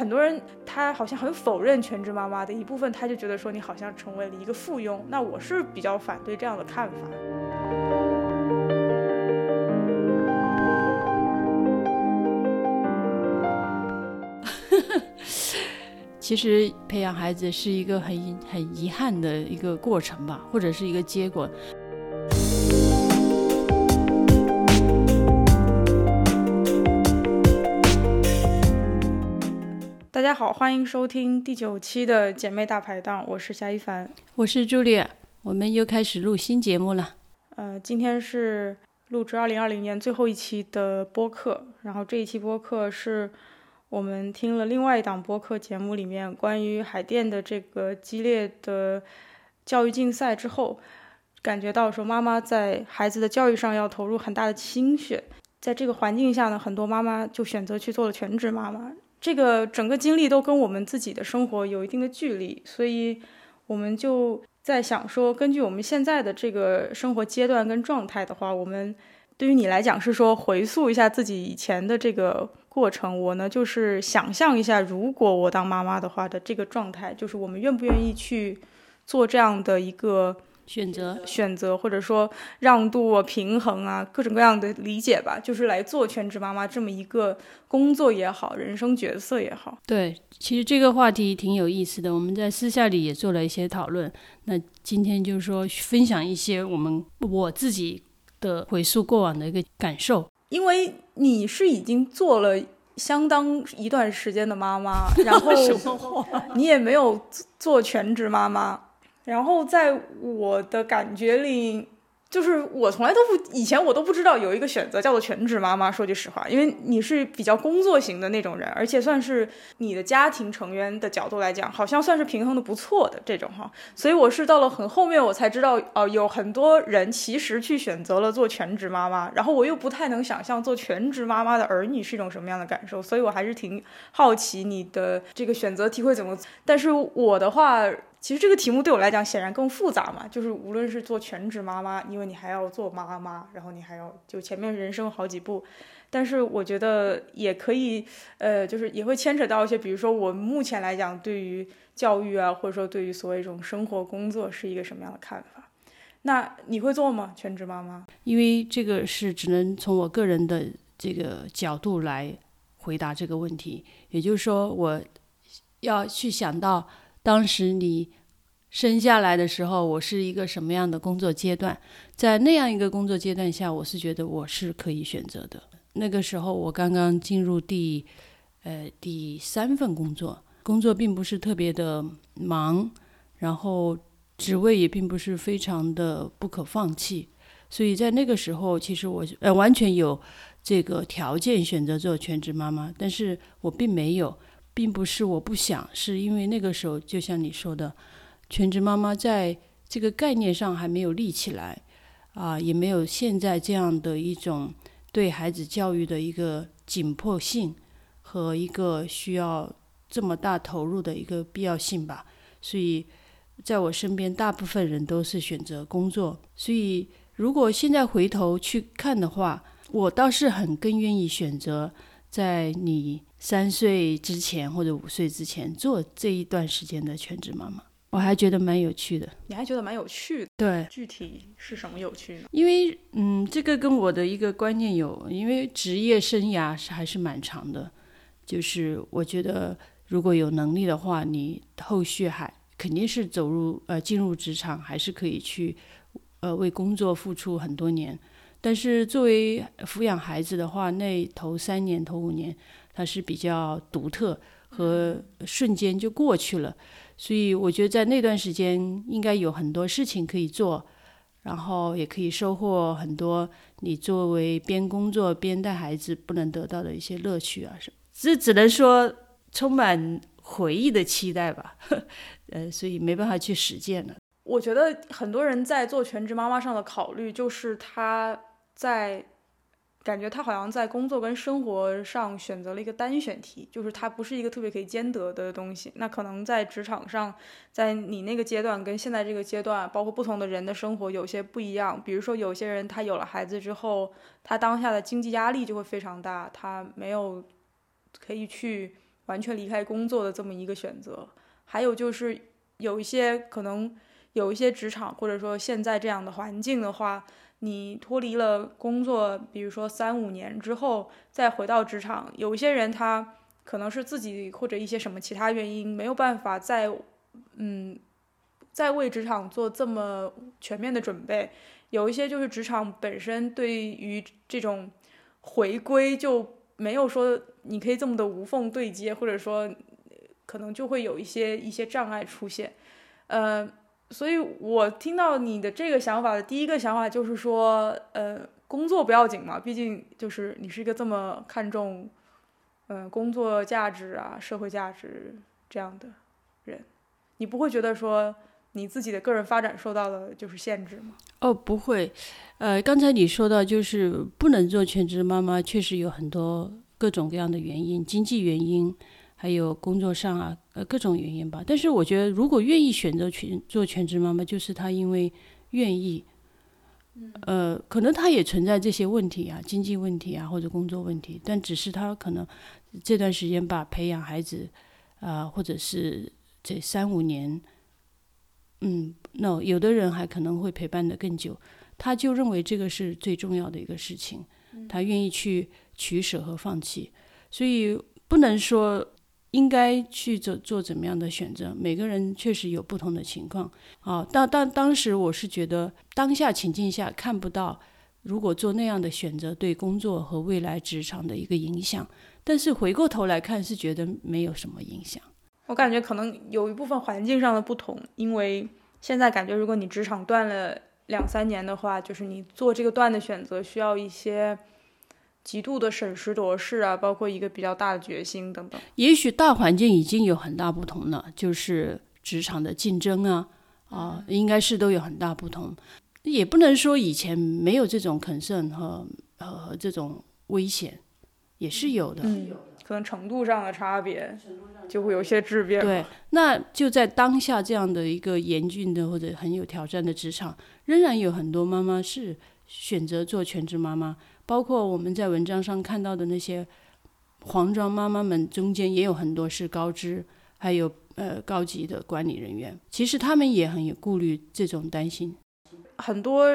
很多人他好像很否认全职妈妈的一部分，他就觉得说你好像成为了一个附庸。那我是比较反对这样的看法。其实培养孩子是一个很很遗憾的一个过程吧，或者是一个结果。家好，欢迎收听第九期的姐妹大排档，我是夏一凡，我是朱莉，我们又开始录新节目了。呃，今天是录制二零二零年最后一期的播客，然后这一期播客是我们听了另外一档播客节目里面关于海淀的这个激烈的教育竞赛之后，感觉到说妈妈在孩子的教育上要投入很大的心血，在这个环境下呢，很多妈妈就选择去做了全职妈妈。这个整个经历都跟我们自己的生活有一定的距离，所以我们就在想说，根据我们现在的这个生活阶段跟状态的话，我们对于你来讲是说回溯一下自己以前的这个过程，我呢就是想象一下，如果我当妈妈的话的这个状态，就是我们愿不愿意去做这样的一个。选择选择，或者说让渡啊、平衡啊，各种各样的理解吧，就是来做全职妈妈这么一个工作也好，人生角色也好。对，其实这个话题挺有意思的，我们在私下里也做了一些讨论。那今天就是说分享一些我们我自己的回溯过往的一个感受，因为你是已经做了相当一段时间的妈妈，然后 你也没有做全职妈妈。然后在我的感觉里。就是我从来都不以前我都不知道有一个选择叫做全职妈妈。说句实话，因为你是比较工作型的那种人，而且算是你的家庭成员的角度来讲，好像算是平衡的不错的这种哈。所以我是到了很后面我才知道，哦，有很多人其实去选择了做全职妈妈。然后我又不太能想象做全职妈妈的儿女是一种什么样的感受，所以我还是挺好奇你的这个选择题会怎么。但是我的话。其实这个题目对我来讲显然更复杂嘛，就是无论是做全职妈妈，因为你还要做妈妈，然后你还要就前面人生好几步，但是我觉得也可以，呃，就是也会牵扯到一些，比如说我目前来讲对于教育啊，或者说对于所谓一种生活工作是一个什么样的看法？那你会做吗？全职妈妈？因为这个是只能从我个人的这个角度来回答这个问题，也就是说我要去想到。当时你生下来的时候，我是一个什么样的工作阶段？在那样一个工作阶段下，我是觉得我是可以选择的。那个时候我刚刚进入第呃第三份工作，工作并不是特别的忙，然后职位也并不是非常的不可放弃，所以在那个时候，其实我呃完全有这个条件选择做全职妈妈，但是我并没有。并不是我不想，是因为那个时候，就像你说的，全职妈妈在这个概念上还没有立起来，啊，也没有现在这样的一种对孩子教育的一个紧迫性和一个需要这么大投入的一个必要性吧。所以，在我身边，大部分人都是选择工作。所以，如果现在回头去看的话，我倒是很更愿意选择在你。三岁之前或者五岁之前做这一段时间的全职妈妈，我还觉得蛮有趣的。你还觉得蛮有趣的？对，具体是什么有趣呢？因为，嗯，这个跟我的一个观念有，因为职业生涯是还是蛮长的，就是我觉得如果有能力的话，你后续还肯定是走入呃进入职场，还是可以去呃为工作付出很多年。但是作为抚养孩子的话，那头三年头五年。它是比较独特和瞬间就过去了，所以我觉得在那段时间应该有很多事情可以做，然后也可以收获很多你作为边工作边带孩子不能得到的一些乐趣啊什么。这只能说充满回忆的期待吧，呃，所以没办法去实践了。我觉得很多人在做全职妈妈上的考虑就是他在。感觉他好像在工作跟生活上选择了一个单选题，就是它不是一个特别可以兼得的东西。那可能在职场上，在你那个阶段跟现在这个阶段，包括不同的人的生活有些不一样。比如说，有些人他有了孩子之后，他当下的经济压力就会非常大，他没有可以去。完全离开工作的这么一个选择。还有就是有一些可能有一些职场或者说现在这样的环境的话，你脱离了工作，比如说三五年之后再回到职场，有一些人他可能是自己或者一些什么其他原因没有办法再嗯再为职场做这么全面的准备。有一些就是职场本身对于这种回归就没有说你可以这么的无缝对接，或者说可能就会有一些一些障碍出现，呃，所以我听到你的这个想法的第一个想法就是说，呃，工作不要紧嘛，毕竟就是你是一个这么看重，嗯，工作价值啊、社会价值这样的人，你不会觉得说。你自己的个人发展受到了就是限制吗？哦，不会，呃，刚才你说到就是不能做全职妈妈，确实有很多各种各样的原因，经济原因，还有工作上啊，呃，各种原因吧。但是我觉得，如果愿意选择全做全职妈妈，就是她因为愿意，呃，可能她也存在这些问题啊，经济问题啊，或者工作问题，但只是她可能这段时间把培养孩子啊，或者是这三五年。嗯，那有的人还可能会陪伴的更久，他就认为这个是最重要的一个事情，他愿意去取舍和放弃，所以不能说应该去做做怎么样的选择，每个人确实有不同的情况啊。但但当时我是觉得当下情境下看不到，如果做那样的选择对工作和未来职场的一个影响，但是回过头来看是觉得没有什么影响。我感觉可能有一部分环境上的不同，因为现在感觉，如果你职场断了两三年的话，就是你做这个断的选择需要一些极度的审时度势啊，包括一个比较大的决心等等。也许大环境已经有很大不同了，就是职场的竞争啊，啊，应该是都有很大不同。也不能说以前没有这种肯慎和和这种危险，也是有的。嗯。可能程度上的差别，就会有些质变。对，那就在当下这样的一个严峻的或者很有挑战的职场，仍然有很多妈妈是选择做全职妈妈。包括我们在文章上看到的那些黄装妈妈们中间，也有很多是高知，还有呃高级的管理人员。其实他们也很有顾虑，这种担心，很多。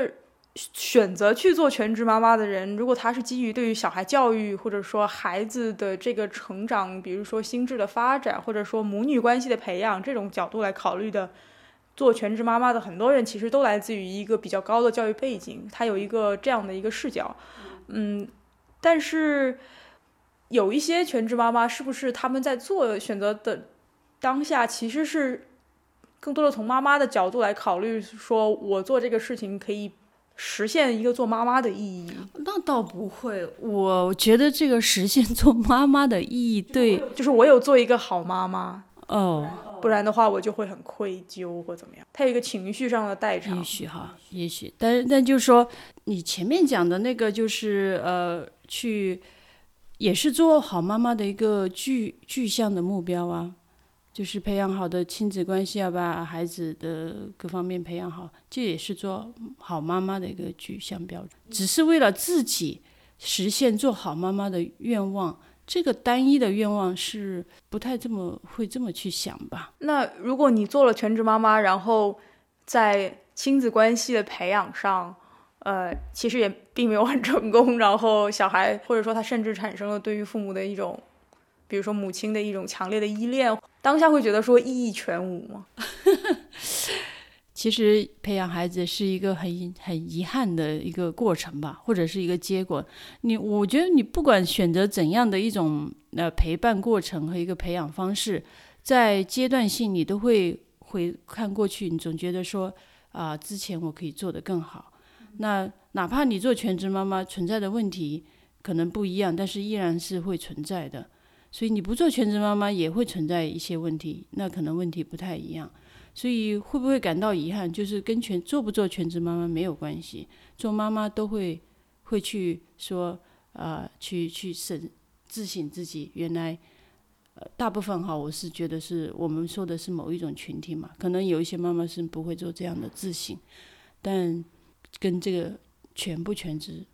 选择去做全职妈妈的人，如果他是基于对于小孩教育或者说孩子的这个成长，比如说心智的发展，或者说母女关系的培养这种角度来考虑的，做全职妈妈的很多人其实都来自于一个比较高的教育背景，他有一个这样的一个视角。嗯，但是有一些全职妈妈是不是他们在做选择的当下，其实是更多的从妈妈的角度来考虑，说我做这个事情可以。实现一个做妈妈的意义？那倒不会，我觉得这个实现做妈妈的意义，对，就是我有做一个好妈妈哦，不然的话我就会很愧疚或怎么样。他有一个情绪上的代偿。也许哈，也许，但但就是说，你前面讲的那个就是呃，去也是做好妈妈的一个具具象的目标啊。就是培养好的亲子关系，要把孩子的各方面培养好，这也是做好妈妈的一个具象标准。只是为了自己实现做好妈妈的愿望，这个单一的愿望是不太这么会这么去想吧？那如果你做了全职妈妈，然后在亲子关系的培养上，呃，其实也并没有很成功，然后小孩或者说他甚至产生了对于父母的一种。比如说母亲的一种强烈的依恋，当下会觉得说意义全无吗？其实培养孩子是一个很很遗憾的一个过程吧，或者是一个结果。你我觉得你不管选择怎样的一种呃陪伴过程和一个培养方式，在阶段性你都会回看过去，你总觉得说啊之前我可以做得更好。那哪怕你做全职妈妈存在的问题可能不一样，但是依然是会存在的。所以你不做全职妈妈也会存在一些问题，那可能问题不太一样。所以会不会感到遗憾，就是跟全做不做全职妈妈没有关系。做妈妈都会会去说，呃，去去审自省自己。原来，呃，大部分哈，我是觉得是我们说的是某一种群体嘛，可能有一些妈妈是不会做这样的自省，但跟这个全不全职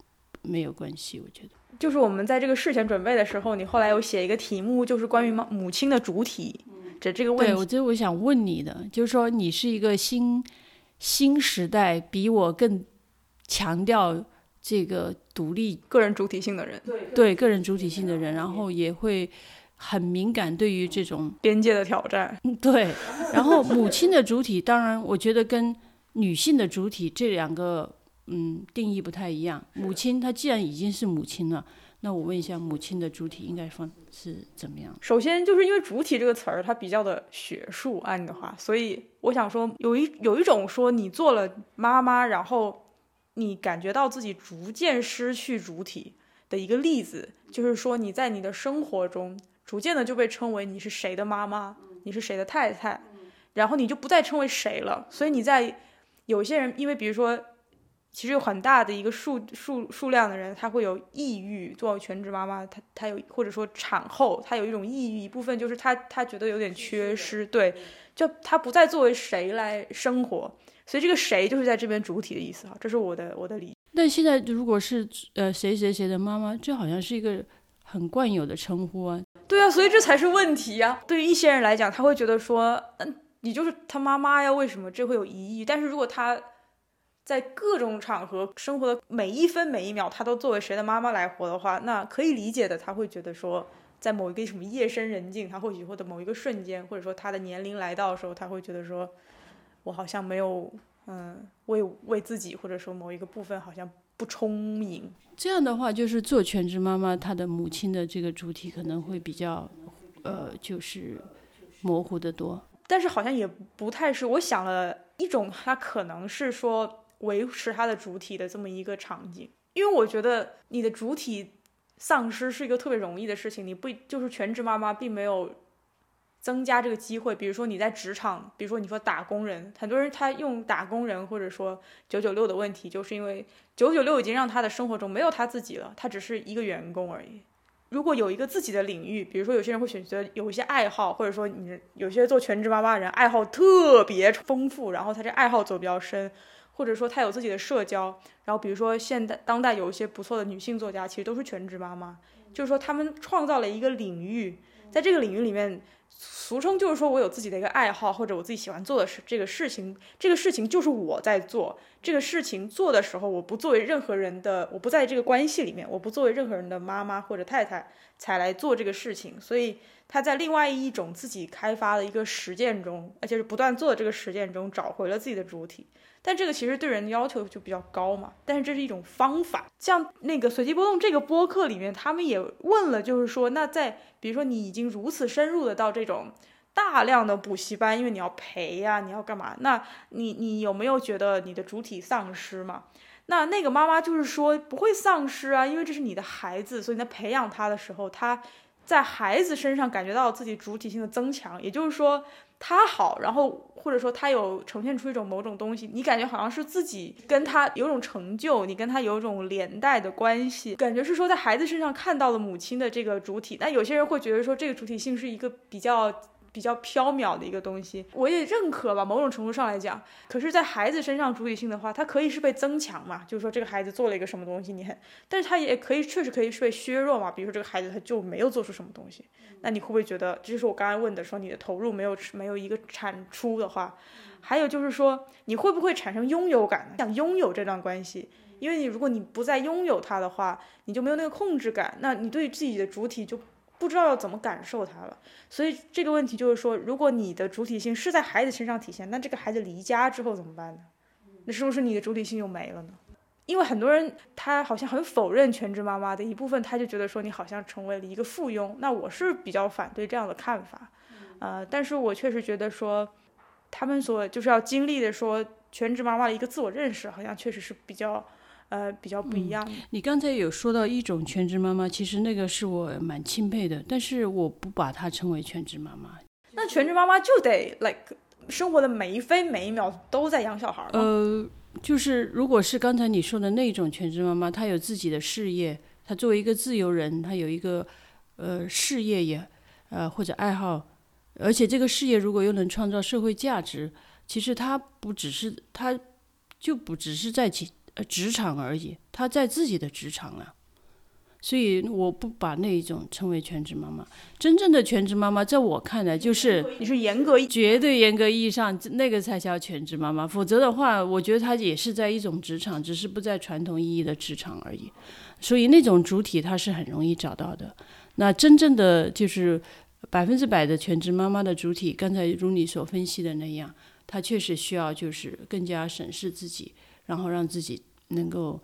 没有关系，我觉得。就是我们在这个事前准备的时候，你后来有写一个题目，就是关于母母亲的主体这这个问题。对，我就我想问你的，就是说你是一个新新时代，比我更强调这个独立个人主体性的人，对对个人主体性的人，然后也会很敏感对于这种边界的挑战。对，然后母亲的主体，当然我觉得跟女性的主体这两个。嗯，定义不太一样。母亲她既然已经是母亲了，那我问一下，母亲的主体应该放是怎么样？首先就是因为“主体”这个词儿它比较的学术，按你的话，所以我想说，有一有一种说你做了妈妈，然后你感觉到自己逐渐失去主体的一个例子，就是说你在你的生活中逐渐的就被称为你是谁的妈妈，你是谁的太太，然后你就不再称为谁了。所以你在有些人，因为比如说。其实有很大的一个数数数量的人，他会有抑郁。做全职妈妈，她她有或者说产后，她有一种抑郁，一部分就是她她觉得有点缺失，对，就她不再作为谁来生活，所以这个谁就是在这边主体的意思哈，这是我的我的理解。但现在如果是呃谁谁谁的妈妈，这好像是一个很惯有的称呼啊。对啊，所以这才是问题呀。对于一些人来讲，他会觉得说，嗯，你就是他妈妈呀，为什么这会有疑义？但是如果他。在各种场合生活的每一分每一秒，他都作为谁的妈妈来活的话，那可以理解的。他会觉得说，在某一个什么夜深人静，他或许或者某一个瞬间，或者说他的年龄来到的时候，他会觉得说，我好像没有，嗯，为为自己或者说某一个部分好像不充盈。这样的话，就是做全职妈妈，她的母亲的这个主体可能会比较，呃，就是模糊的多。但是好像也不太是。我想了一种，她可能是说。维持它的主体的这么一个场景，因为我觉得你的主体丧失是一个特别容易的事情。你不就是全职妈妈，并没有增加这个机会。比如说你在职场，比如说你说打工人，很多人他用打工人或者说九九六的问题，就是因为九九六已经让他的生活中没有他自己了，他只是一个员工而已。如果有一个自己的领域，比如说有些人会选择有一些爱好，或者说你有些做全职妈妈的人爱好特别丰富，然后他这爱好走比较深。或者说她有自己的社交，然后比如说现代当代有一些不错的女性作家，其实都是全职妈妈，就是说她们创造了一个领域，在这个领域里面，俗称就是说我有自己的一个爱好，或者我自己喜欢做的事，这个事情，这个事情就是我在做，这个事情做的时候，我不作为任何人的，我不在这个关系里面，我不作为任何人的妈妈或者太太才来做这个事情，所以她在另外一种自己开发的一个实践中，而且是不断做的这个实践中，找回了自己的主体。但这个其实对人的要求就比较高嘛，但是这是一种方法。像那个随机波动这个播客里面，他们也问了，就是说，那在比如说你已经如此深入的到这种大量的补习班，因为你要陪呀，你要干嘛？那你你有没有觉得你的主体丧失嘛？那那个妈妈就是说不会丧失啊，因为这是你的孩子，所以在培养他的时候，他在孩子身上感觉到自己主体性的增强，也就是说。他好，然后或者说他有呈现出一种某种东西，你感觉好像是自己跟他有种成就，你跟他有种连带的关系，感觉是说在孩子身上看到了母亲的这个主体。但有些人会觉得说这个主体性是一个比较。比较缥缈的一个东西，我也认可吧。某种程度上来讲，可是，在孩子身上主体性的话，它可以是被增强嘛？就是说，这个孩子做了一个什么东西，你很，但是他也可以确实可以是被削弱嘛？比如说，这个孩子他就没有做出什么东西，那你会不会觉得，这就是我刚才问的，说你的投入没有没有一个产出的话，还有就是说，你会不会产生拥有感，想拥有这段关系？因为你如果你不再拥有它的话，你就没有那个控制感，那你对自己的主体就。不知道要怎么感受它了，所以这个问题就是说，如果你的主体性是在孩子身上体现，那这个孩子离家之后怎么办呢？那是不是你的主体性就没了呢？因为很多人他好像很否认全职妈妈的一部分，他就觉得说你好像成为了一个附庸。那我是比较反对这样的看法，呃，但是我确实觉得说，他们所就是要经历的说全职妈妈的一个自我认识，好像确实是比较。呃，比较不一样。你刚才有说到一种全职妈妈，其实那个是我蛮钦佩的，但是我不把她称为全职妈妈。那全职妈妈就得 like 生活的每一分每一秒都在养小孩呃，就是如果是刚才你说的那种全职妈妈，她有自己的事业，她作为一个自由人，她有一个呃事业也呃或者爱好，而且这个事业如果又能创造社会价值，其实她不只是她就不只是在其。呃，职场而已，她在自己的职场啊，所以我不把那一种称为全职妈妈。真正的全职妈妈，在我看来就是你是严格绝对严格意义上那个才叫全职妈妈，否则的话，我觉得她也是在一种职场，只是不在传统意义的职场而已。所以那种主体她是很容易找到的。那真正的就是百分之百的全职妈妈的主体，刚才如你所分析的那样，她确实需要就是更加审视自己，然后让自己能够。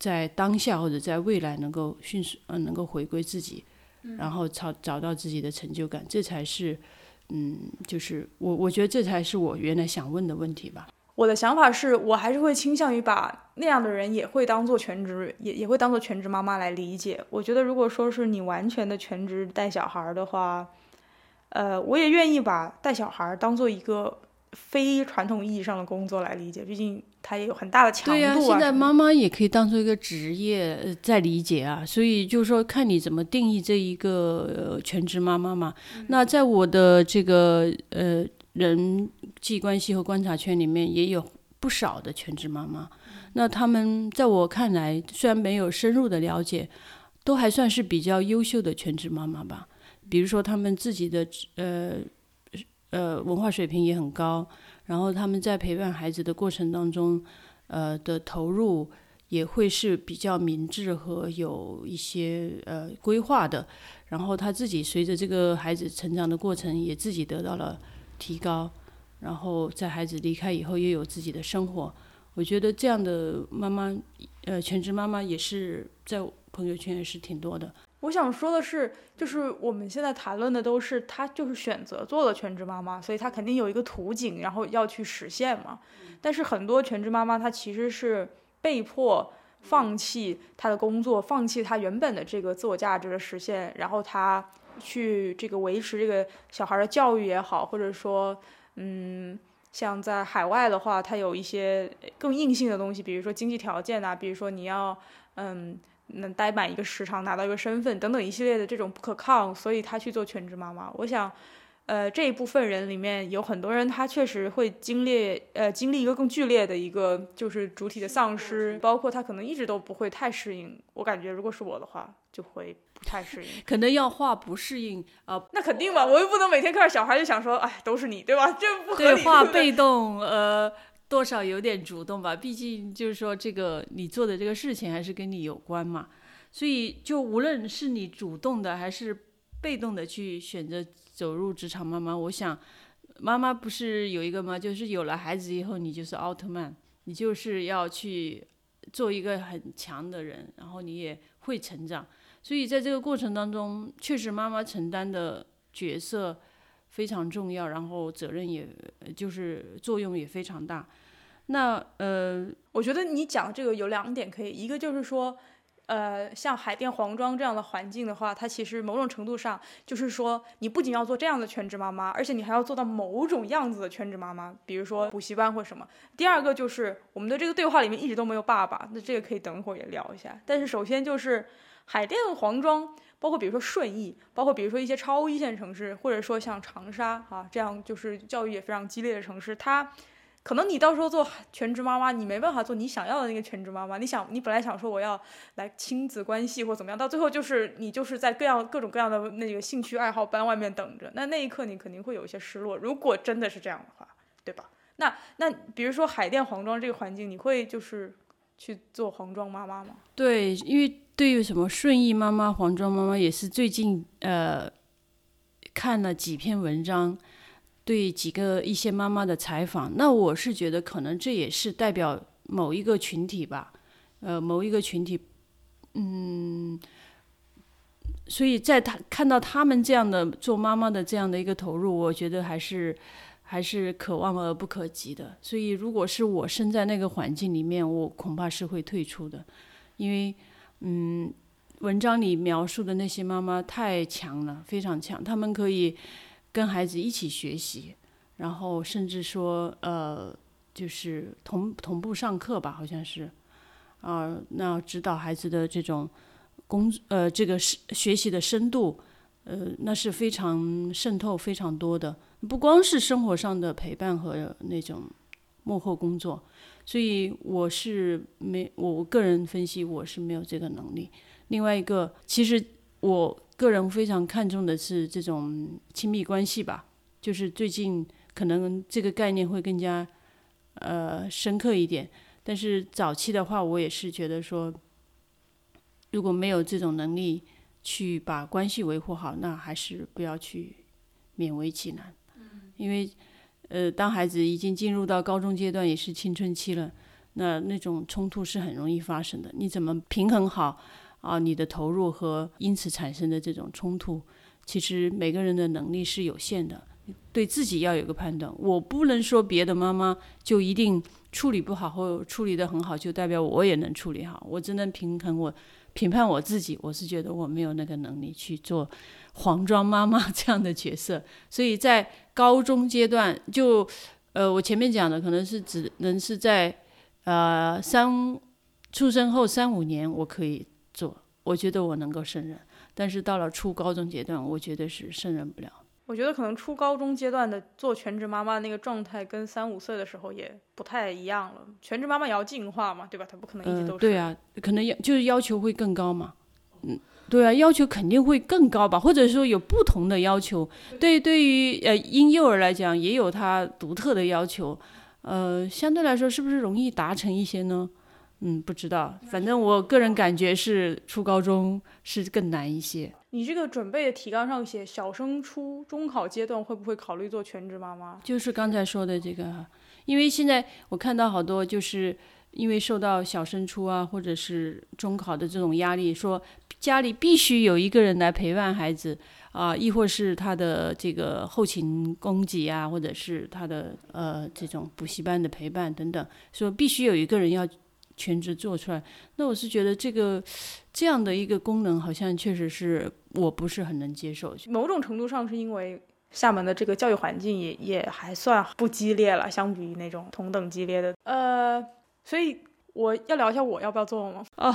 在当下或者在未来能够迅速呃能够回归自己，然后找找到自己的成就感，这才是嗯就是我我觉得这才是我原来想问的问题吧。我的想法是我还是会倾向于把那样的人也会当做全职也也会当做全职妈妈来理解。我觉得如果说是你完全的全职带小孩的话，呃，我也愿意把带小孩当做一个非传统意义上的工作来理解，毕竟。它也有很大的强度啊！对呀，现在妈妈也可以当做一个职业在理解啊，所以就是说看你怎么定义这一个全职妈妈嘛。那在我的这个呃人际关系和观察圈里面，也有不少的全职妈妈。那他们在我看来，虽然没有深入的了解，都还算是比较优秀的全职妈妈吧。比如说他们自己的呃呃文化水平也很高。然后他们在陪伴孩子的过程当中，呃的投入也会是比较明智和有一些呃规划的。然后他自己随着这个孩子成长的过程，也自己得到了提高。然后在孩子离开以后，也有自己的生活。我觉得这样的妈妈，呃，全职妈妈也是在朋友圈也是挺多的。我想说的是，就是我们现在谈论的都是她就是选择做了全职妈妈，所以她肯定有一个途径，然后要去实现嘛。但是很多全职妈妈她其实是被迫放弃她的工作，放弃她原本的这个自我价值的实现，然后她去这个维持这个小孩的教育也好，或者说，嗯，像在海外的话，它有一些更硬性的东西，比如说经济条件啊，比如说你要，嗯。能待满一个时长，拿到一个身份等等一系列的这种不可抗，所以他去做全职妈妈。我想，呃，这一部分人里面有很多人，他确实会经历，呃，经历一个更剧烈的一个就是主体的丧失，包括他可能一直都不会太适应。我感觉如果是我的话，就会不太适应，可能要画不适应啊。那肯定嘛，我又不能每天看着小孩就想说，哎，都是你，对吧？这不合理。对，画被动，呃。多少有点主动吧，毕竟就是说这个你做的这个事情还是跟你有关嘛，所以就无论是你主动的还是被动的去选择走入职场妈妈，我想妈妈不是有一个吗？就是有了孩子以后你就是奥特曼，你就是要去做一个很强的人，然后你也会成长，所以在这个过程当中，确实妈妈承担的角色。非常重要，然后责任也就是作用也非常大。那呃，我觉得你讲这个有两点可以，一个就是说，呃，像海淀黄庄这样的环境的话，它其实某种程度上就是说，你不仅要做这样的全职妈妈，而且你还要做到某种样子的全职妈妈，比如说补习班或什么。第二个就是我们的这个对话里面一直都没有爸爸，那这个可以等会儿也聊一下。但是首先就是海淀黄庄。包括比如说顺义，包括比如说一些超一线城市，或者说像长沙啊这样就是教育也非常激烈的城市，它可能你到时候做全职妈妈，你没办法做你想要的那个全职妈妈。你想，你本来想说我要来亲子关系或怎么样，到最后就是你就是在各样各种各样的那个兴趣爱好班外面等着，那那一刻你肯定会有一些失落。如果真的是这样的话，对吧？那那比如说海淀黄庄这个环境，你会就是去做黄庄妈妈吗？对，因为。对于什么顺义妈妈、黄庄妈妈，也是最近呃看了几篇文章，对几个一些妈妈的采访。那我是觉得，可能这也是代表某一个群体吧，呃，某一个群体，嗯，所以在他看到他们这样的做妈妈的这样的一个投入，我觉得还是还是可望而不可及的。所以，如果是我身在那个环境里面，我恐怕是会退出的，因为。嗯，文章里描述的那些妈妈太强了，非常强。他们可以跟孩子一起学习，然后甚至说，呃，就是同同步上课吧，好像是，啊，那指导孩子的这种工，呃，这个是学习的深度，呃，那是非常渗透非常多的，不光是生活上的陪伴和那种幕后工作。所以我是没，我个人分析我是没有这个能力。另外一个，其实我个人非常看重的是这种亲密关系吧，就是最近可能这个概念会更加呃深刻一点。但是早期的话，我也是觉得说，如果没有这种能力去把关系维护好，那还是不要去勉为其难。因为呃，当孩子已经进入到高中阶段，也是青春期了，那那种冲突是很容易发生的。你怎么平衡好啊？你的投入和因此产生的这种冲突，其实每个人的能力是有限的，对自己要有个判断。我不能说别的妈妈就一定。处理不好或处理得很好，就代表我也能处理好。我只能平衡我评判我自己，我是觉得我没有那个能力去做黄庄妈妈 这样的角色。所以在高中阶段，就呃，我前面讲的可能是只能是在呃三出生后三五年我可以做，我觉得我能够胜任。但是到了初高中阶段，我觉得是胜任不了。我觉得可能初高中阶段的做全职妈妈那个状态，跟三五岁的时候也不太一样了。全职妈妈也要进化嘛，对吧？她不可能一直都是。对啊，可能要就是要求会更高嘛。嗯，对啊，要求肯定会更高吧，或者说有不同的要求。对，对于呃婴幼儿来讲，也有它独特的要求。呃，相对来说，是不是容易达成一些呢？嗯，不知道，反正我个人感觉是初高中是更难一些。你这个准备的提纲上写小升初中考阶段会不会考虑做全职妈妈？就是刚才说的这个，因为现在我看到好多就是因为受到小升初啊或者是中考的这种压力，说家里必须有一个人来陪伴孩子啊，亦或是他的这个后勤供给啊，或者是他的呃这种补习班的陪伴等等，说必须有一个人要。全职做出来，那我是觉得这个这样的一个功能，好像确实是我不是很能接受。某种程度上是因为厦门的这个教育环境也也还算不激烈了，相比于那种同等激烈的。呃，所以我要聊一下我要不要做吗？哦，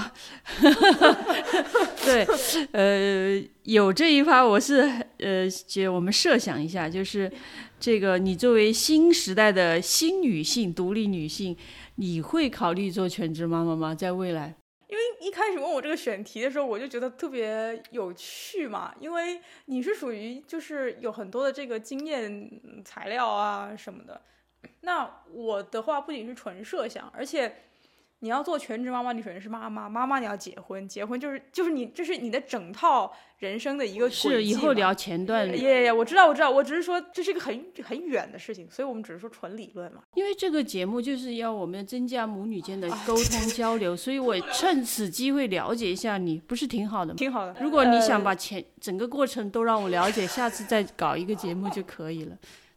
对，呃，有这一趴，我是呃，姐我们设想一下，就是这个你作为新时代的新女性，独立女性。你会考虑做全职妈妈吗？在未来？因为一开始问我这个选题的时候，我就觉得特别有趣嘛。因为你是属于就是有很多的这个经验材料啊什么的。那我的话不仅是纯设想，而且。你要做全职妈妈，你首先是妈妈，妈妈你要结婚，结婚就是就是你这是你的整套人生的一个是以后聊前段。耶耶，我知道我知道，我只是说这是一个很很远的事情，所以我们只是说纯理论嘛。因为这个节目就是要我们增加母女间的沟通交流，所以我趁此机会了解一下你，不是挺好的吗？挺好的。如果你想把前整个过程都让我了解，下次再搞一个节目就可以了。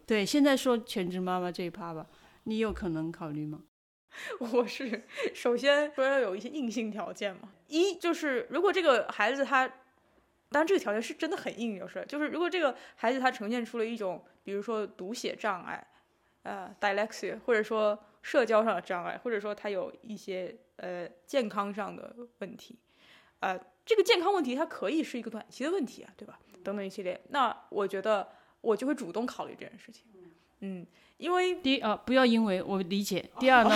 对，现在说全职妈妈这一趴吧，你有可能考虑吗？我是首先说要有一些硬性条件嘛，一就是如果这个孩子他，当然这个条件是真的很硬，就是就是如果这个孩子他呈现出了一种，比如说读写障碍，呃，dyslexia，或者说社交上的障碍，或者说他有一些呃健康上的问题，呃，这个健康问题它可以是一个短期的问题啊，对吧？等等一系列，那我觉得我就会主动考虑这件事情，嗯。因为第啊，不要因为我理解。第二呢，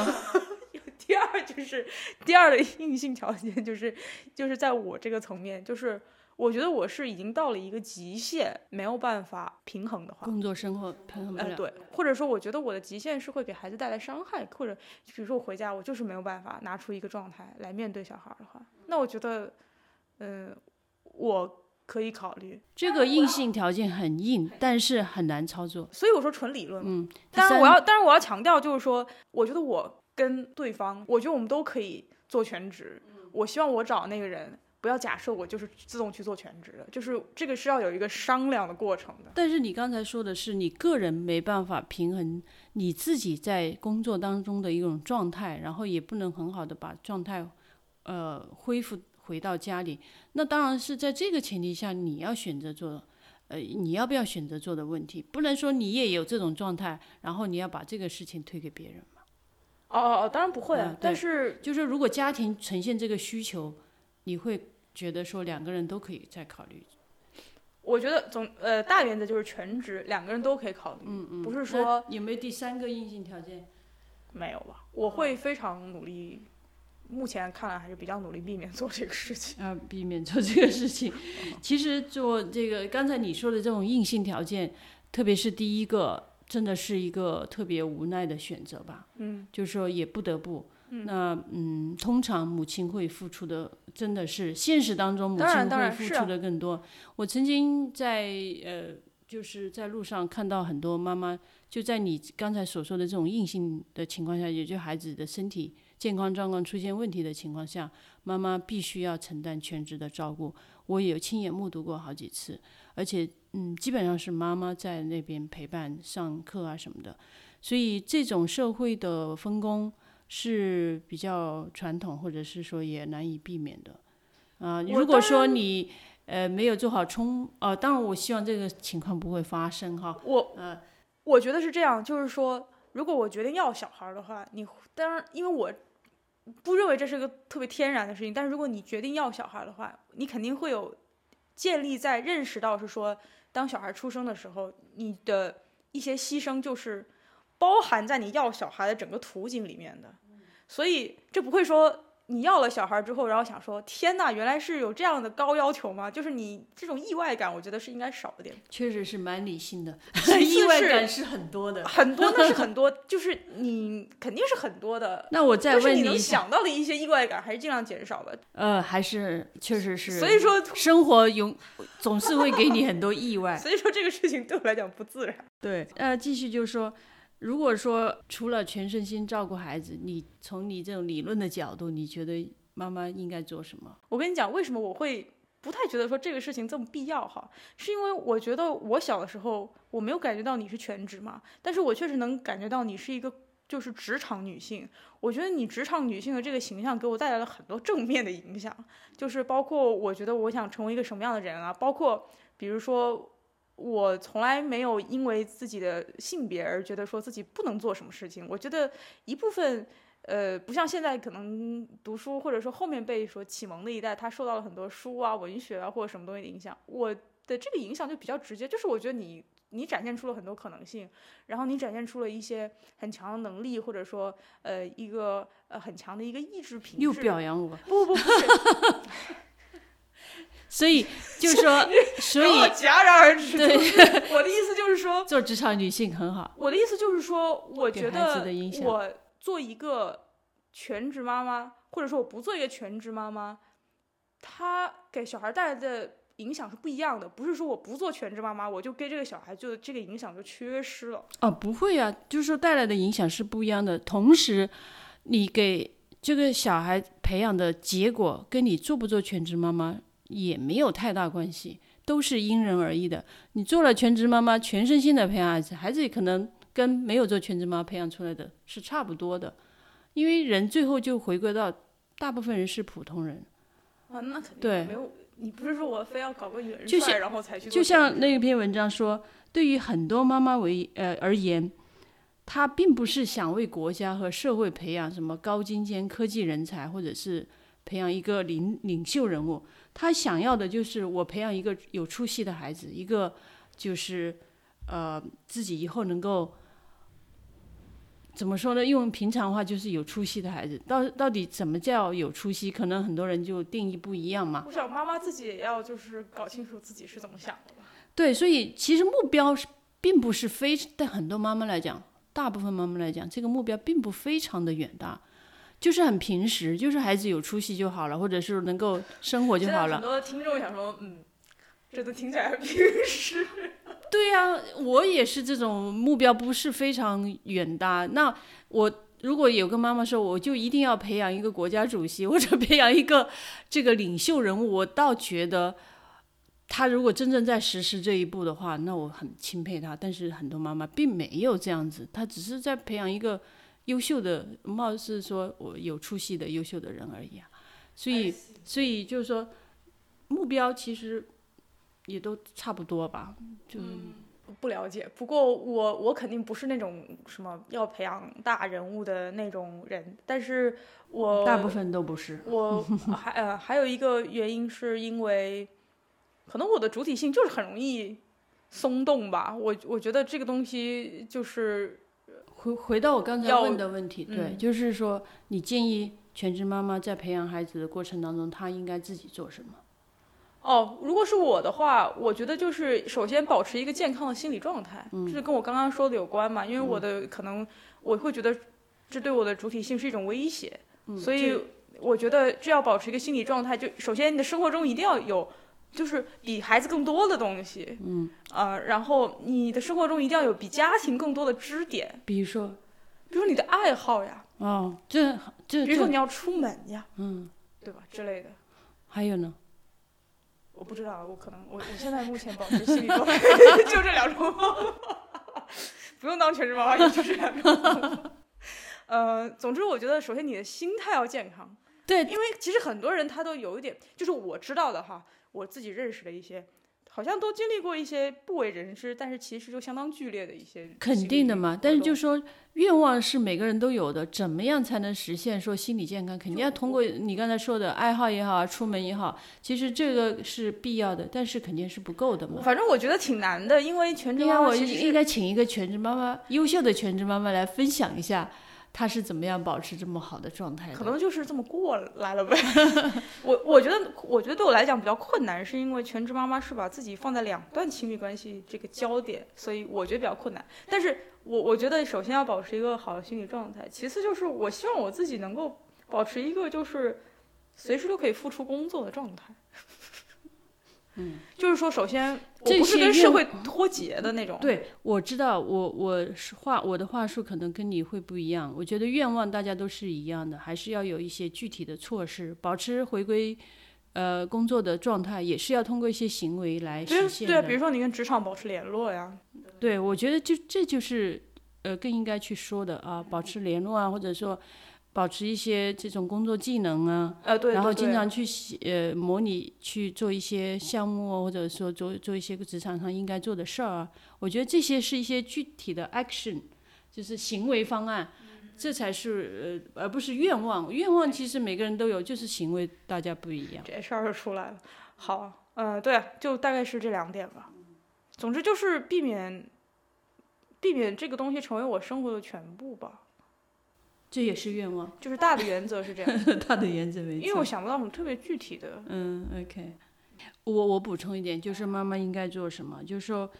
第二就是第二的硬性条件就是，就是在我这个层面，就是我觉得我是已经到了一个极限，没有办法平衡的话，工作生活平衡不了。对，或者说我觉得我的极限是会给孩子带来伤害，或者比如说我回家我就是没有办法拿出一个状态来面对小孩的话，那我觉得，嗯，我。可以考虑这个硬性条件很硬，但是很难操作。所以我说纯理论。嗯，当然我要，当然我要强调，就是说，我觉得我跟对方，我觉得我们都可以做全职。我希望我找那个人，不要假设我就是自动去做全职的，就是这个是要有一个商量的过程的。但是你刚才说的是，你个人没办法平衡你自己在工作当中的一种状态，然后也不能很好的把状态，呃，恢复。回到家里，那当然是在这个前提下，你要选择做，呃，你要不要选择做的问题，不能说你也有这种状态，然后你要把这个事情推给别人嘛？哦哦哦，当然不会，啊但是就是如果家庭呈现这个需求，你会觉得说两个人都可以再考虑。我觉得总呃大原则就是全职，两个人都可以考虑，嗯嗯，不是说有没有第三个硬性条件？没有吧？我会非常努力，目前看来还是比较努力避免做这个事情。啊，避免做这个事情。其实做这个，刚才你说的这种硬性条件，特别是第一个，真的是一个特别无奈的选择吧。嗯，就是说也不得不。那嗯，通常母亲会付出的真的是现实当中母亲会付出的更多。我曾经在呃，就是在路上看到很多妈妈，就在你刚才所说的这种硬性的情况下，也就孩子的身体健康状况出现问题的情况下，妈妈必须要承担全职的照顾。我也有亲眼目睹过好几次，而且嗯，基本上是妈妈在那边陪伴上课啊什么的。所以这种社会的分工。是比较传统，或者是说也难以避免的，啊，如果说你呃没有做好充，呃，当然我希望这个情况不会发生哈。我呃，我觉得是这样，就是说，如果我决定要小孩的话，你当然，因为我不认为这是个特别天然的事情，但是如果你决定要小孩的话，你肯定会有建立在认识到是说，当小孩出生的时候，你的一些牺牲就是包含在你要小孩的整个途径里面的。所以这不会说你要了小孩之后，然后想说天哪，原来是有这样的高要求吗？就是你这种意外感，我觉得是应该少一点。确实是蛮理性的，意外感是很多的，很多那是很 多，就是你肯定是很多的。那我再问你，能想到的一些意外感，还是尽量减少吧。呃，还是确实是。所以说，生活永总是会给你很多意外。所以说，这个事情对我来讲不自然。对，呃，继续就是说。如果说除了全身心照顾孩子，你从你这种理论的角度，你觉得妈妈应该做什么？我跟你讲，为什么我会不太觉得说这个事情这么必要哈？是因为我觉得我小的时候我没有感觉到你是全职嘛，但是我确实能感觉到你是一个就是职场女性。我觉得你职场女性的这个形象给我带来了很多正面的影响，就是包括我觉得我想成为一个什么样的人啊，包括比如说。我从来没有因为自己的性别而觉得说自己不能做什么事情。我觉得一部分，呃，不像现在可能读书或者说后面被说启蒙的一代，他受到了很多书啊、文学啊或者什么东西的影响。我的这个影响就比较直接，就是我觉得你你展现出了很多可能性，然后你展现出了一些很强的能力，或者说呃一个呃很强的一个意志品质。又表扬我？不不不。所以就是说，所以戛然而止。对，我的意思就是说，做职场女性很好。我的意思就是说，我觉得我做一个全职妈妈，或者说我不做一个全职妈妈，她给小孩带来的影响是不一样的。不是说我不做全职妈妈，我就给这个小孩就这个影响就缺失了。啊，不会啊，就是说带来的影响是不一样的。同时，你给这个小孩培养的结果，跟你做不做全职妈妈。也没有太大关系，都是因人而异的。你做了全职妈妈，全身心的培养孩子，孩子可能跟没有做全职妈妈培养出来的是差不多的，因为人最后就回归到大部分人是普通人。啊，那肯定对，没有。你不是说我非要搞个元帅，然后才去？就像那篇文章说，对于很多妈妈为呃而言，她并不是想为国家和社会培养什么高精尖科技人才，或者是培养一个领领袖人物。他想要的就是我培养一个有出息的孩子，一个就是呃自己以后能够怎么说呢？用平常话就是有出息的孩子。到到底怎么叫有出息？可能很多人就定义不一样嘛。我想妈妈自己也要就是搞清楚自己是怎么想的吧。对，所以其实目标是并不是非对很多妈妈来讲，大部分妈妈来讲，这个目标并不非常的远大。就是很平时，就是孩子有出息就好了，或者是能够生活就好了。很多听众想说，嗯，这都听起来很平时。对呀，我也是这种目标，不是非常远大。那我如果有个妈妈说，我就一定要培养一个国家主席，或者培养一个这个领袖人物，我倒觉得他如果真正在实施这一步的话，那我很钦佩他。但是很多妈妈并没有这样子，她只是在培养一个。优秀的，貌似说我有出息的优秀的人而已啊，所以所以就是说，目标其实也都差不多吧，就不了解。不过我我肯定不是那种什么要培养大人物的那种人，但是我大部分都不是。我 还呃还有一个原因是因为，可能我的主体性就是很容易松动吧。我我觉得这个东西就是。回回到我刚才要问的问题，对，嗯就是说你建议全职妈妈在培养孩子的过程当中，她应该自己做什么？哦，如果是我的话，我觉得就是首先保持一个健康的心理状态，嗯这是跟我刚刚说的有关嘛？因为我的可能我会觉得这对我的主体性是一种威胁，嗯所以我觉得这要保持一个心理状态，就首先你的生活中一定要有。就是比孩子更多的东西，嗯，呃，然后你的生活中一定要有比家庭更多的支点，比如说，比如说你的爱好呀，哦，这这这，比如说你要出门呀，嗯，对吧之类的。还有呢？我不知道，我可能我我现在目前保持心理状态就这两种，不用当全职妈妈，也就这两种。呃，总之我觉得，首先你的心态要健康，对，因为其实很多人他都有一点，就是我知道的哈，我自己认识的一些，好像都经历过一些不为人知，但是其实就相当剧烈的一些肯定的嘛。但是就说愿望是每个人都有的，怎么样才能实现说心理健康？肯定要通过你刚才说的爱好也好啊，出门也好，其实这个是必要的，但是肯定是不够的嘛。反正我觉得挺难的，因为全职妈妈其实是应该请一个全职妈妈，优秀的全职妈妈来分享一下，她是怎么样保持这么好的状态的。可能就是这么过来了呗。我我觉得，我觉得对我来讲比较困难，是因为全职妈妈是把自己放在两段亲密关系这个焦点，所以我觉得比较困难。但是我我觉得首先要保持一个好的心理状态，其次就是我希望我自己能够保持一个就是随时都可以付出工作的状态。嗯，就是说，首先我这不是跟社会脱节的那种。对，我知道，我我是话我的话术可能跟你会不一样。我觉得愿望大家都是一样的，还是要有一些具体的措施，保持回归呃工作的状态，也是要通过一些行为来实现对。比如说你跟职场保持联络呀，对，我觉得就这就是呃更应该去说的啊，保持联络啊，或者说保持一些这种工作技能啊，呃，对，然后经常去写呃模拟去做一些项目啊，或者说做做一些个职场上应该做的事儿啊。我觉得这些是一些具体的 action，就是行为方案，这才是呃而不是愿望。愿望其实每个人都有，就是行为大家不一样。这事儿就出来了。好，呃、对，就大概是这两点吧。总之就是避免避免这个东西成为我生活的全部吧，这也是愿望，就是大的原则是这样。大的原则没因为我想不到什么特别具体的。嗯，OK，我我补充一点，就是妈妈应该做什么？就是说，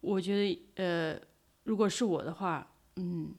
我觉得呃，如果是我的话，嗯，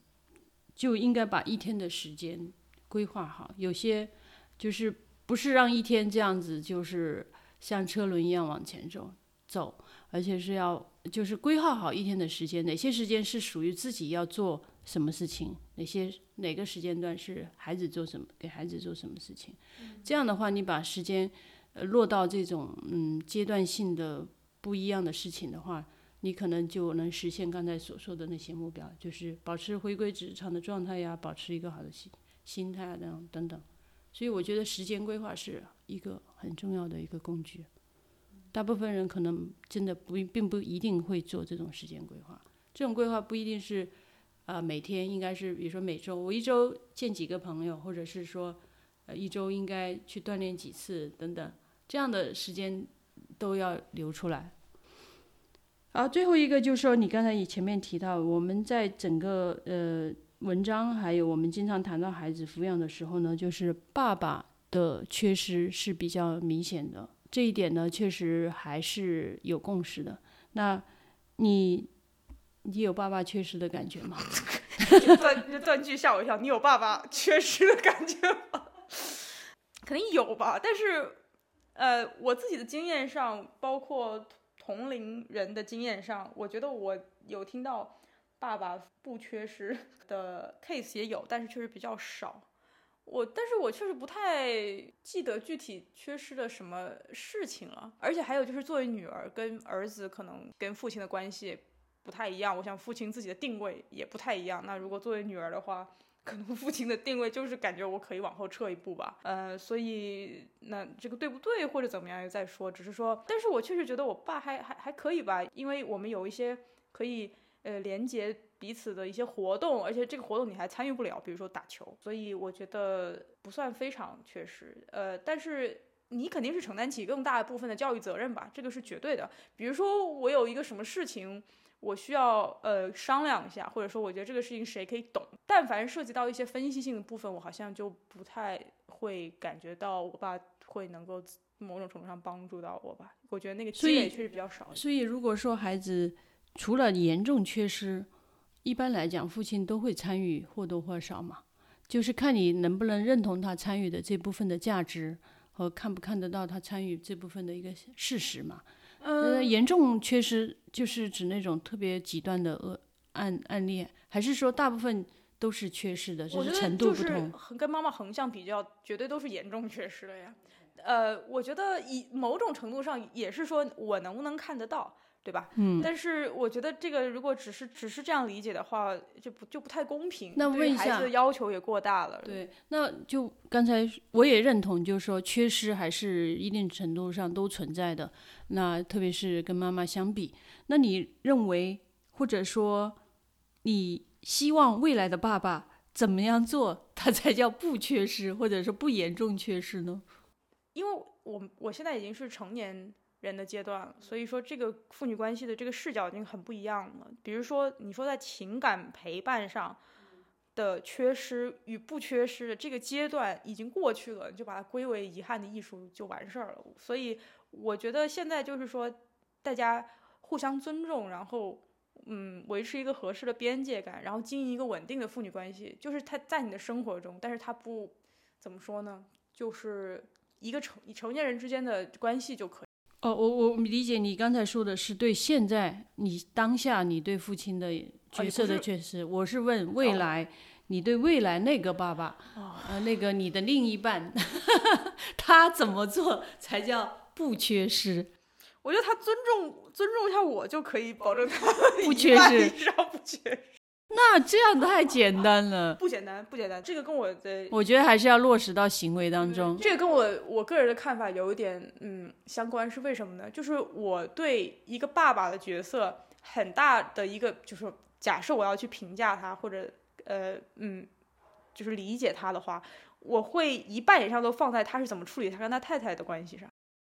就应该把一天的时间规划好。有些就是不是让一天这样子，就是像车轮一样往前走走，而且是要就是规划好一天的时间，哪些时间是属于自己要做什么事情，哪些哪个时间段是孩子做什么，给孩子做什么事情。这样的话，你把时间呃落到这种嗯阶段性的不一样的事情的话，你可能就能实现刚才所说的那些目标，就是保持回归职场的状态呀，保持一个好的心心态啊，等等等等。所以我觉得时间规划是一个很重要的一个工具。大部分人可能真的不并不一定会做这种时间规划，这种规划不一定是啊、呃每天应该是比如说每周我一周见几个朋友，或者是说呃一周应该去锻炼几次等等，这样的时间都要留出来。好，最后一个就是说，你刚才也前面提到，我们在整个呃文章还有我们经常谈到孩子抚养的时候呢，就是爸爸的缺失是比较明显的，这一点呢确实还是有共识的。那你你有爸爸缺失的感觉吗？这断这断句吓我一跳，你有爸爸缺失的感觉吗？肯定有吧，但是，呃，我自己的经验上，包括同龄人的经验上，我觉得我有听到爸爸不缺失的 case 也有，但是确实比较少。我，但是我确实不太记得具体缺失了什么事情了，而且还有就是作为女儿跟儿子可能跟父亲的关系不太一样，我想父亲自己的定位也不太一样。那如果作为女儿的话，可能父亲的定位就是感觉我可以往后撤一步吧，呃，所以那这个对不对或者怎么样再说，只是说，但是我确实觉得我爸还还还可以吧，因为我们有一些可以呃连接彼此的一些活动，而且这个活动你还参与不了，比如说打球，所以我觉得不算非常缺失，呃，但是你肯定是承担起更大部分的教育责任吧，这个是绝对的。比如说我有一个什么事情。我需要呃商量一下，或者说我觉得这个事情谁可以懂。但凡涉及到一些分析性的部分，我好像就不太会感觉到我爸会能够某种程度上帮助到我吧。我觉得那个积累确实比较少。所以如果说孩子除了严重缺失，一般来讲父亲都会参与或多或少嘛，就是看你能不能认同他参与的这部分的价值和看不看得到他参与这部分的一个事实嘛。呃，严重缺失就是指那种特别极端的恶案案例，还是说大部分都是缺失的，只是程度不同？跟妈妈横向比较，绝对都是严重缺失了呀。呃，我觉得以某种程度上也是说我能不能看得到。对吧？嗯，但是我觉得这个如果只是只是这样理解的话，就不就不太公平。那问一下，孩子的要求也过大了。对，那就刚才我也认同，就是说缺失还是一定程度上都存在的。那特别是跟妈妈相比，那你认为或者说你希望未来的爸爸怎么样做，他才叫不缺失，或者说不严重缺失呢？因为我我现在已经是成年。人的阶段，所以说这个父女关系的这个视角已经很不一样了。比如说，你说在情感陪伴上的缺失与不缺失的这个阶段已经过去了，你就把它归为遗憾的艺术就完事儿了。所以我觉得现在就是说，大家互相尊重，然后嗯，维持一个合适的边界感，然后经营一个稳定的父女关系，就是他在你的生活中，但是他不怎么说呢，就是一个成成年人之间的关系就可以。哦，我我理解你刚才说的是对现在你当下你对父亲的角色的缺失，我是问未来你对未来那个爸爸，呃，那个你的另一半，他怎么做才叫不缺失？我觉得他尊重尊重一下我就可以保证他不缺失，不缺失。那这样太简单了，不简单，不简单。这个跟我的，我觉得还是要落实到行为当中。这个跟我我个人的看法有一点嗯相关，是为什么呢？就是我对一个爸爸的角色很大的一个，就是假设我要去评价他或者呃嗯，就是理解他的话，我会一半以上都放在他是怎么处理他跟他太太的关系上。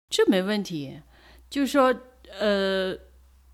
这没问题，就是说呃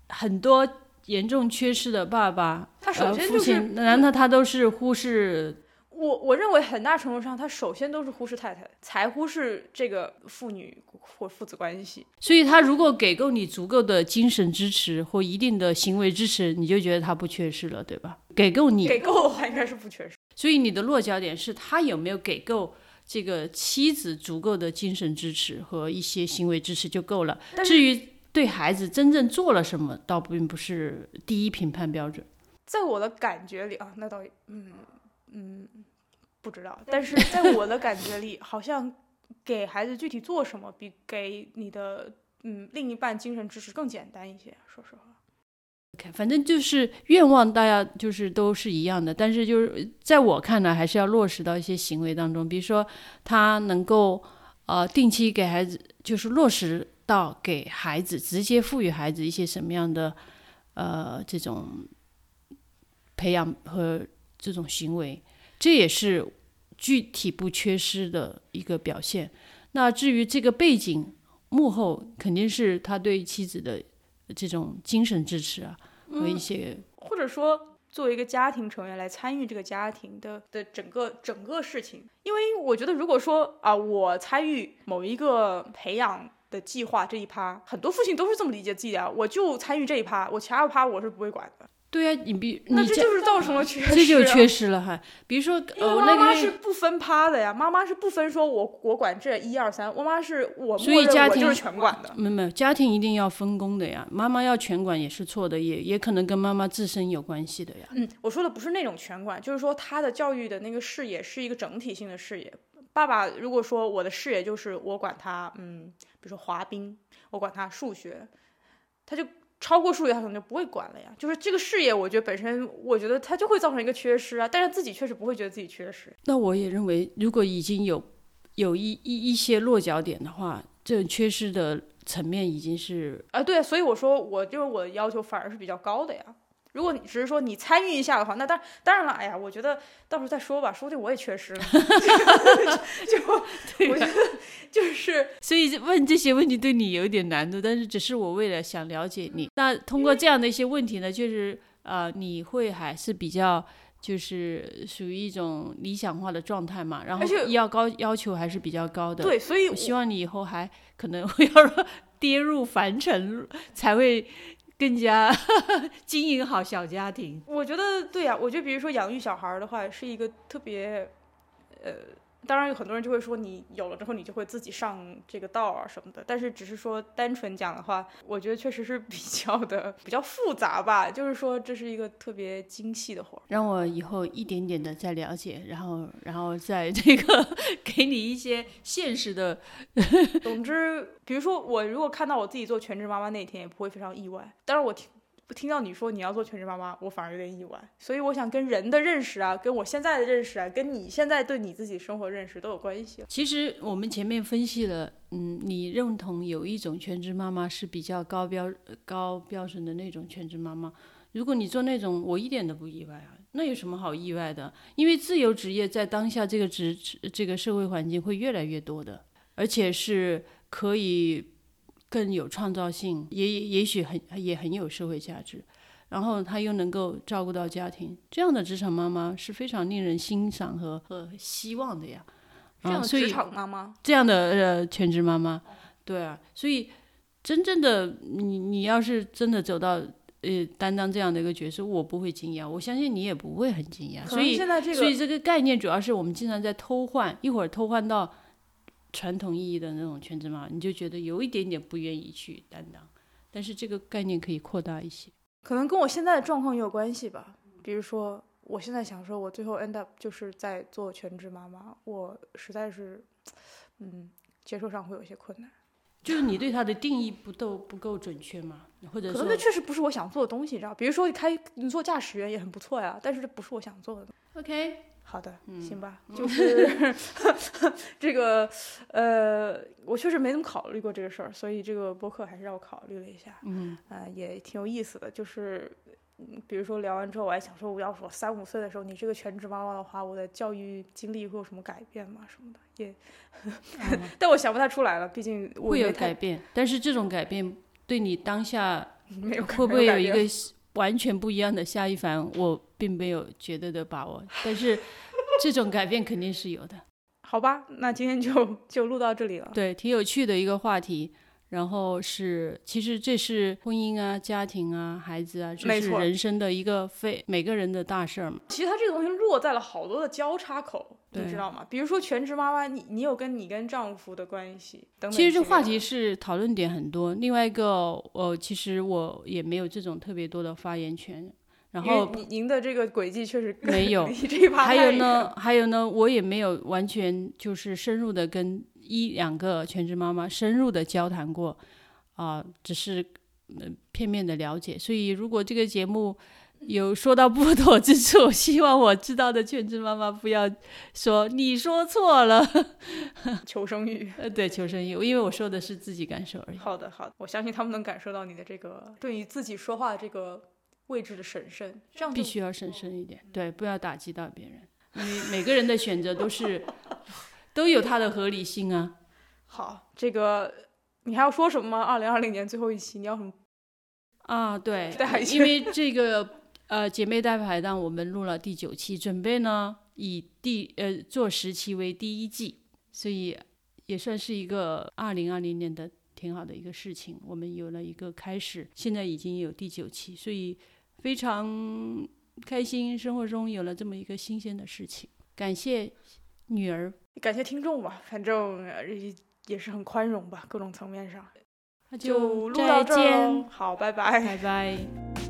很多。严重缺失的爸爸，他首先就是，难道他都是忽视？我我认为很大程度上，他首先都是忽视太太，才忽视这个父女或父子关系。所以，他如果给够你足够的精神支持或一定的行为支持，你就觉得他不缺失了，对吧？给够你，给够的话应该是不缺失。所以，你的落脚点是他有没有给够这个妻子足够的精神支持和一些行为支持就够了。至于。对孩子真正做了什么，倒并不是第一评判标准。在我的感觉里啊，那倒嗯嗯不知道。但是在我的感觉里，好像给孩子具体做什么，比给你的嗯另一半精神支持更简单一些。说实话，OK，反正就是愿望，大家就是都是一样的。但是就是在我看来，还是要落实到一些行为当中。比如说，他能够呃定期给孩子，就是落实。到给孩子直接赋予孩子一些什么样的呃这种培养和这种行为，这也是具体不缺失的一个表现。那至于这个背景幕后，肯定是他对妻子的这种精神支持啊和一些，或者说作为一个家庭成员来参与这个家庭的的整个整个事情。因为我觉得，如果说啊，我参与某一个培养。的计划这一趴，很多父亲都是这么理解自己的，我就参与这一趴，我其他趴我是不会管的。对呀，你比那这就是造成了缺失，这就缺失了哈。比如说，呃，妈妈是不分趴的呀，妈妈是不分说我我管这一二三，我妈是我所以家庭就是全管的。没有没有，家庭一定要分工的呀，妈妈要全管也是错的，也也可能跟妈妈自身有关系的呀。嗯，我说的不是那种全管，就是说他的教育的那个视野是一个整体性的视野。爸爸如果说我的视野就是我管他，嗯，比如说滑冰，我管他数学，他就超过数学，他可能就不会管了呀。就是这个视野，我觉得本身，我觉得他就会造成一个缺失啊。但是自己确实不会觉得自己缺失。那我也认为，如果已经有有一一一些落脚点的话，这种缺失的层面已经是啊，对，所以我说我就是我的要求反而是比较高的呀。如果你只是说你参与一下的话，那当当然了，哎呀，我觉得到时候再说吧，说不定我也缺失了。就我觉得就是，所以问这些问题对你有点难度，但是只是我为了想了解你。那通过这样的一些问题呢，就是呃，你会还是比较。就是属于一种理想化的状态嘛，然后要高要求还是比较高的。对，所以我希望你以后还可能会要 跌入凡尘，才会更加 经营好小家庭。我觉得对呀，我觉得比如说养育小孩的话，是一个特别呃。当然有很多人就会说，你有了之后你就会自己上这个道啊什么的。但是只是说单纯讲的话，我觉得确实是比较的比较复杂吧。就是说这是一个特别精细的活儿，让我以后一点点的再了解，然后然后再这个 给你一些现实的。总之，比如说我如果看到我自己做全职妈妈那天，也不会非常意外。当然我听。不听到你说你要做全职妈妈，我反而有点意外。所以我想跟人的认识啊，跟我现在的认识啊，跟你现在对你自己生活认识都有关系。其实我们前面分析了，嗯，你认同有一种全职妈妈是比较高标高标准的那种全职妈妈。如果你做那种，我一点都不意外啊。那有什么好意外的？因为自由职业在当下这个职这个社会环境会越来越多的，而且是可以。更有创造性，也也许很也很有社会价值，然后她又能够照顾到家庭，这样的职场妈妈是非常令人欣赏和和希望的呀。这样的职场妈妈，这样的呃全职妈妈，对啊，所以真正的你你要是真的走到呃担当这样的一个角色，我不会惊讶，我相信你也不会很惊讶。所以现在这个，所以这个概念主要是我们经常在偷换，一会儿偷换到。传统意义的那种全职妈妈，你就觉得有一点点不愿意去担当，但是这个概念可以扩大一些，可能跟我现在的状况也有关系吧。比如说，我现在想说，我最后 end up 就是在做全职妈妈，我实在是，嗯，接受上会有一些困难。就是你对它的定义不够不够准确吗？或者可能那确实不是我想做的东西，你知道？比如说，开你做驾驶员也很不错呀，但是这不是我想做的。OK。好的，行吧，就是 这个，呃，我确实没怎么考虑过这个事儿，所以这个播客还是让我考虑了一下，嗯，啊，也挺有意思的，就是，比如说聊完之后，我还想说，我要是我三五岁的时候，你这个全职妈妈的话，我的教育经历会有什么改变吗？什么的，也，但我想不太出来了，毕竟会有改变，但是这种改变对你当下会不会有一个？完全不一样的夏一凡，我并没有绝对的把握，但是 这种改变肯定是有的。好吧，那今天就 就录到这里了。对，挺有趣的一个话题。然后是，其实这是婚姻啊、家庭啊、孩子啊，这是人生的一个非每个人的大事儿嘛。其实它这个东西落在了好多的交叉口，你知道吗？比如说全职妈妈，你你有跟你跟丈夫的关系等等。其实这话题是讨论点很多。另外一个，呃，其实我也没有这种特别多的发言权。然后您您的这个轨迹确实没有。还有呢，还有呢，我也没有完全就是深入的跟。一两个全职妈妈深入的交谈过，啊，只是片面的了解。所以，如果这个节目有说到不妥之处，希望我知道的全职妈妈不要说你说错了。求生欲，呃，对，求生欲，因为我说的是自己感受而已。好的，好的，我相信他们能感受到你的这个对于自己说话的这个位置的审慎，这样必须要审慎一点，对，不要打击到别人，因为每个人的选择都是。都有它的合理性啊。好，这个你还要说什么吗？二零二零年最后一期，你要什么啊，对，因为这个呃姐妹带排档，我们录了第九期，准备呢以第呃做十期为第一季，所以也算是一个二零二零年的挺好的一个事情。我们有了一个开始，现在已经有第九期，所以非常开心，生活中有了这么一个新鲜的事情。感谢女儿。感谢听众吧，反正也是很宽容吧，各种层面上。那就录到这儿，好，拜拜，拜拜。